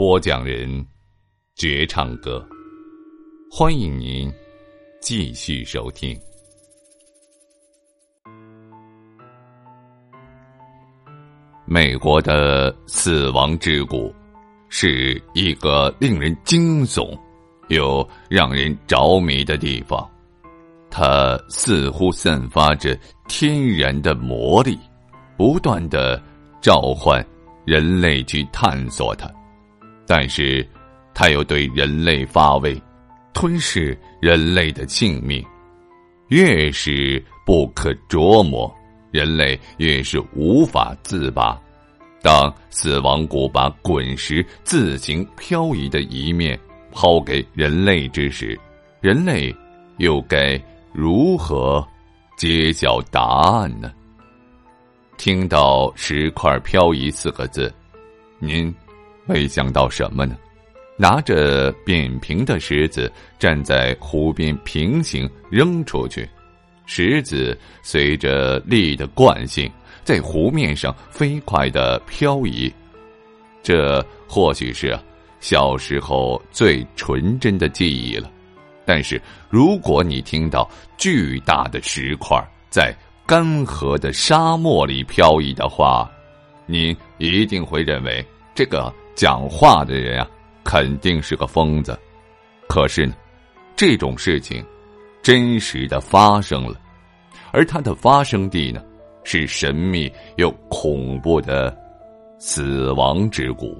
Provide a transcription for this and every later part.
播讲人：绝唱歌，欢迎您继续收听。美国的死亡之谷，是一个令人惊悚又让人着迷的地方。它似乎散发着天然的魔力，不断的召唤人类去探索它。但是，它又对人类发威，吞噬人类的性命。越是不可琢磨。人类越是无法自拔。当死亡谷把滚石自行漂移的一面抛给人类之时，人类又该如何揭晓答案呢？听到“石块漂移”四个字，您没想到什么呢？拿着扁平的石子站在湖边平行扔出去。石子随着力的惯性，在湖面上飞快的漂移。这或许是小时候最纯真的记忆了。但是，如果你听到巨大的石块在干涸的沙漠里漂移的话，你一定会认为这个讲话的人啊，肯定是个疯子。可是呢，这种事情。真实的发生了，而它的发生地呢，是神秘又恐怖的死亡之谷。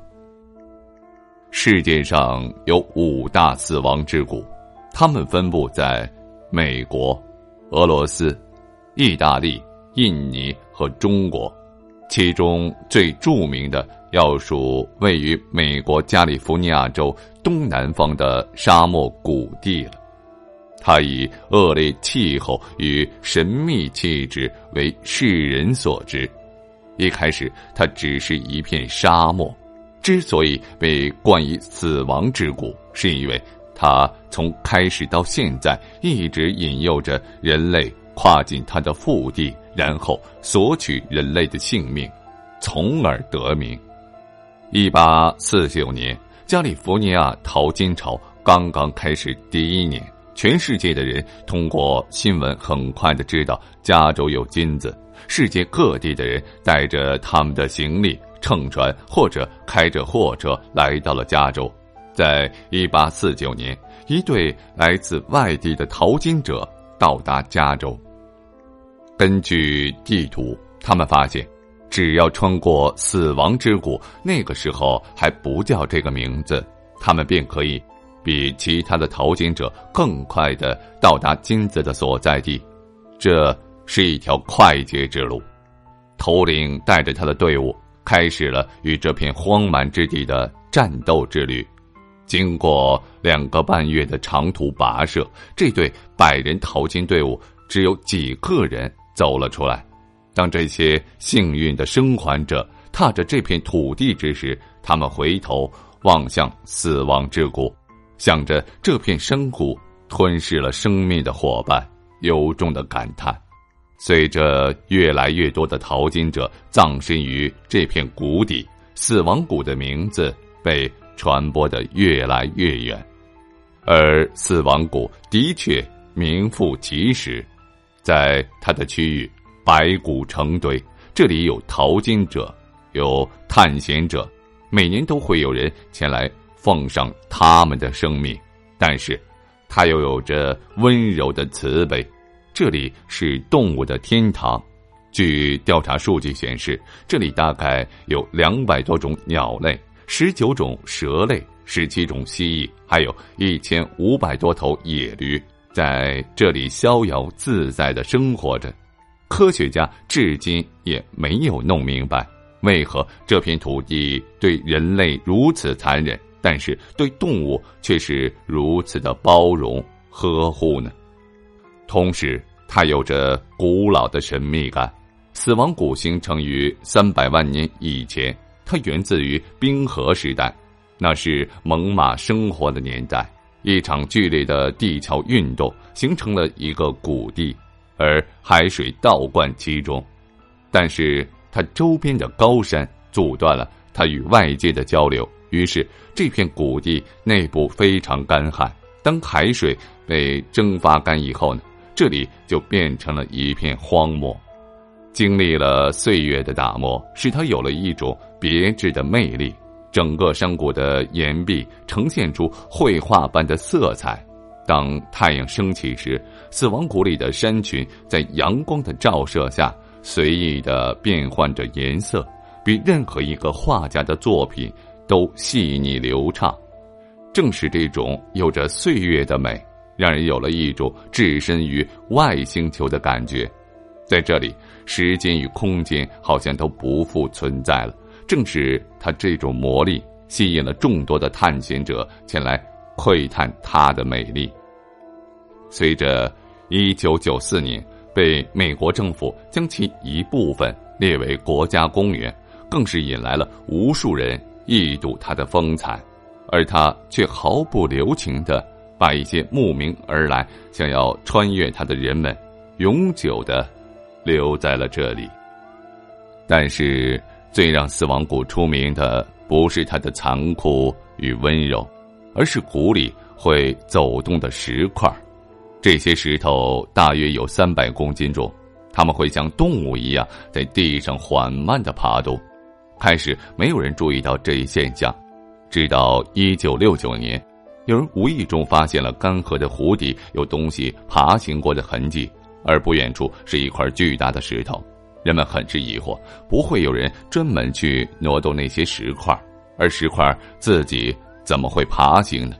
世界上有五大死亡之谷，它们分布在美国、俄罗斯、意大利、印尼和中国。其中最著名的要数位于美国加利福尼亚州东南方的沙漠谷地了。它以恶劣气候与神秘气质为世人所知。一开始，它只是一片沙漠。之所以被冠以“死亡之谷”，是因为它从开始到现在一直引诱着人类跨进它的腹地，然后索取人类的性命，从而得名。一八四九年，加利福尼亚淘金潮刚刚开始第一年。全世界的人通过新闻很快的知道加州有金子，世界各地的人带着他们的行李乘船或者开着货车来到了加州。在一八四九年，一对来自外地的淘金者到达加州。根据地图，他们发现，只要穿过死亡之谷，那个时候还不叫这个名字，他们便可以。比其他的淘金者更快的到达金子的所在地，这是一条快捷之路。头领带着他的队伍开始了与这片荒蛮之地的战斗之旅。经过两个半月的长途跋涉，这队百人淘金队伍只有几个人走了出来。当这些幸运的生还者踏着这片土地之时，他们回头望向死亡之谷。想着这片深谷吞噬了生命的伙伴，由衷的感叹。随着越来越多的淘金者葬身于这片谷底，死亡谷的名字被传播的越来越远。而死亡谷的确名副其实，在它的区域白骨成堆，这里有淘金者，有探险者，每年都会有人前来奉上他们的生命，但是，它又有着温柔的慈悲。这里是动物的天堂。据调查数据显示，这里大概有两百多种鸟类，十九种蛇类，十七种蜥蜴，还有一千五百多头野驴，在这里逍遥自在的生活着。科学家至今也没有弄明白，为何这片土地对人类如此残忍，但是对动物却是如此的包容呵护呢？同时，它有着古老的神秘感。死亡谷形成于三百万年以前，它源自于冰河时代，那是猛犸生活的年代。一场剧烈的地壳运动形成了一个谷地，而海水倒灌其中。但是它周边的高山阻断了它与外界的交流，于是这片谷地内部非常干旱。当海水被蒸发干以后呢，这里就变成了一片荒漠。经历了岁月的打磨，使它有了一种别致的魅力。整个山谷的岩壁呈现出绘画般的色彩。当太阳升起时，死亡谷里的山群在阳光的照射下随意的变换着颜色，比任何一个画家的作品都细腻流畅。正是这种有着岁月的美，让人有了一种置身于外星球的感觉。在这里。时间与空间好像都不复存在了。正是他这种魔力，吸引了众多的探险者前来窥探它的美丽。随着一九九四年被美国政府将其一部分列为国家公园，更是引来了无数人一睹它的风采，而他却毫不留情的把一些慕名而来、想要穿越它的人们永久的。留在了这里。但是，最让死亡谷出名的不是它的残酷与温柔，而是谷里会走动的石块。这些石头大约有三百公斤重，它们会像动物一样在地上缓慢的爬动。开始没有人注意到这一现象，直到一九六九年，有人无意中发现了干涸的湖底有东西爬行过的痕迹。而不远处是一块巨大的石头，人们很是疑惑，不会有人专门去挪动那些石块，而石块自己怎么会爬行呢？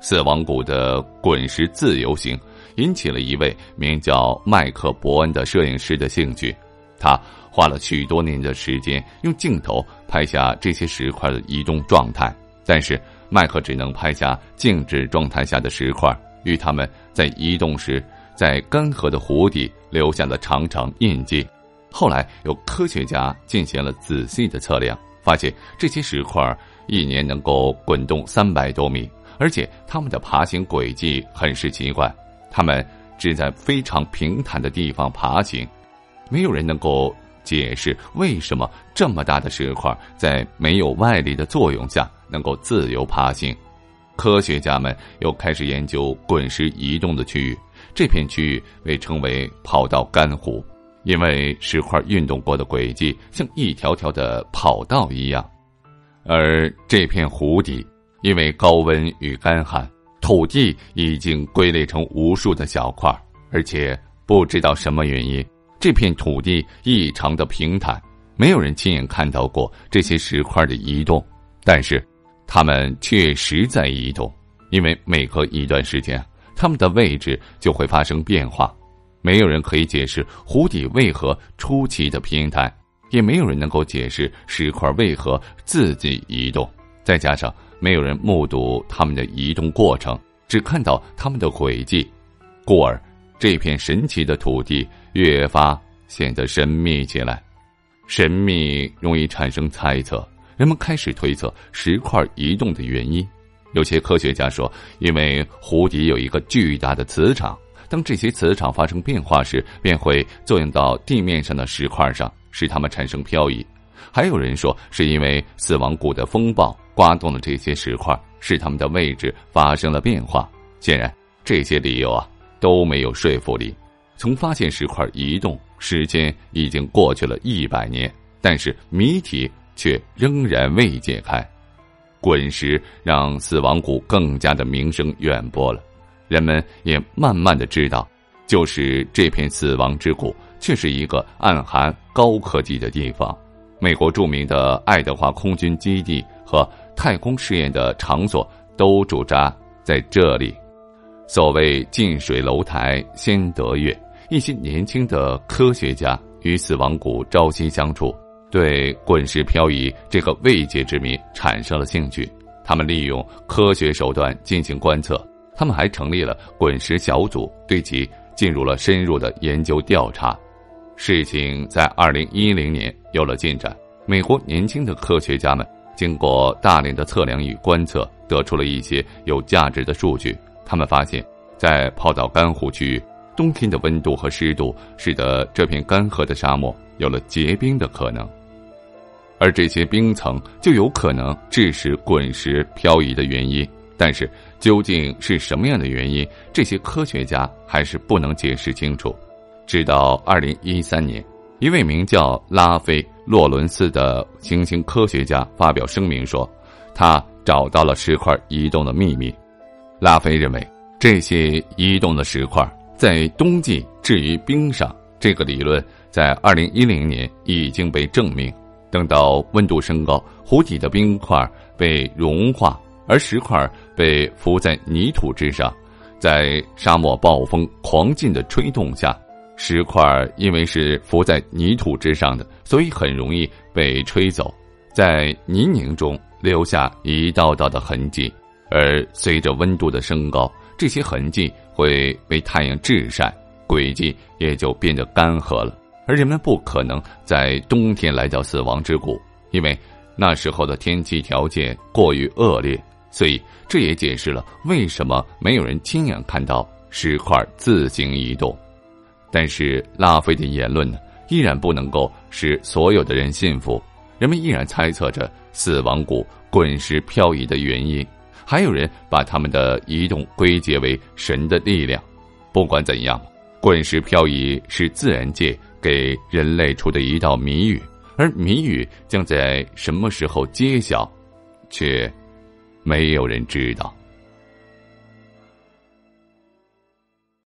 死亡谷的滚石自由行引起了一位名叫麦克伯恩的摄影师的兴趣，他花了许多年的时间用镜头拍下这些石块的移动状态，但是麦克只能拍下静止状态下的石块，与它们在移动时。在干涸的湖底留下了长长印记。后来，有科学家进行了仔细的测量，发现这些石块一年能够滚动三百多米，而且它们的爬行轨迹很是奇怪。它们只在非常平坦的地方爬行，没有人能够解释为什么这么大的石块在没有外力的作用下能够自由爬行。科学家们又开始研究滚石移动的区域。这片区域被称为跑道干湖，因为石块运动过的轨迹像一条条的跑道一样。而这片湖底，因为高温与干旱，土地已经龟裂成无数的小块，而且不知道什么原因，这片土地异常的平坦，没有人亲眼看到过这些石块的移动，但是，它们确实在移动，因为每隔一段时间。它们的位置就会发生变化，没有人可以解释湖底为何出奇的平坦，也没有人能够解释石块为何自己移动。再加上没有人目睹它们的移动过程，只看到它们的轨迹，故而这片神奇的土地越发显得神秘起来。神秘容易产生猜测，人们开始推测石块移动的原因。有些科学家说，因为湖底有一个巨大的磁场，当这些磁场发生变化时，便会作用到地面上的石块上，使它们产生漂移。还有人说，是因为死亡谷的风暴刮动了这些石块，使它们的位置发生了变化。显然，这些理由啊都没有说服力。从发现石块移动，时间已经过去了一百年，但是谜题却仍然未解开。滚石让死亡谷更加的名声远播了，人们也慢慢的知道，就是这片死亡之谷，却是一个暗含高科技的地方。美国著名的爱德华空军基地和太空试验的场所都驻扎在这里。所谓近水楼台先得月，一些年轻的科学家与死亡谷朝夕相处。对滚石漂移这个未解之谜产生了兴趣，他们利用科学手段进行观测，他们还成立了滚石小组，对其进入了深入的研究调查。事情在二零一零年有了进展，美国年轻的科学家们经过大量的测量与观测，得出了一些有价值的数据。他们发现，在泡岛干湖区域，冬天的温度和湿度使得这片干涸的沙漠有了结冰的可能。而这些冰层就有可能致使滚石漂移的原因，但是究竟是什么样的原因，这些科学家还是不能解释清楚。直到二零一三年，一位名叫拉菲·洛伦斯的行星科学家发表声明说，他找到了石块移动的秘密。拉菲认为，这些移动的石块在冬季置于冰上，这个理论在二零一零年已经被证明。等到温度升高，湖底的冰块被融化，而石块被浮在泥土之上，在沙漠暴风狂劲的吹动下，石块因为是浮在泥土之上的，所以很容易被吹走，在泥泞中留下一道道的痕迹。而随着温度的升高，这些痕迹会被太阳炙晒，轨迹也就变得干涸了。而人们不可能在冬天来到死亡之谷，因为那时候的天气条件过于恶劣，所以这也解释了为什么没有人亲眼看到石块自行移动。但是拉菲的言论呢，依然不能够使所有的人信服，人们依然猜测着死亡谷滚石漂移的原因，还有人把他们的移动归结为神的力量。不管怎样，滚石漂移是自然界。给人类出的一道谜语，而谜语将在什么时候揭晓，却没有人知道。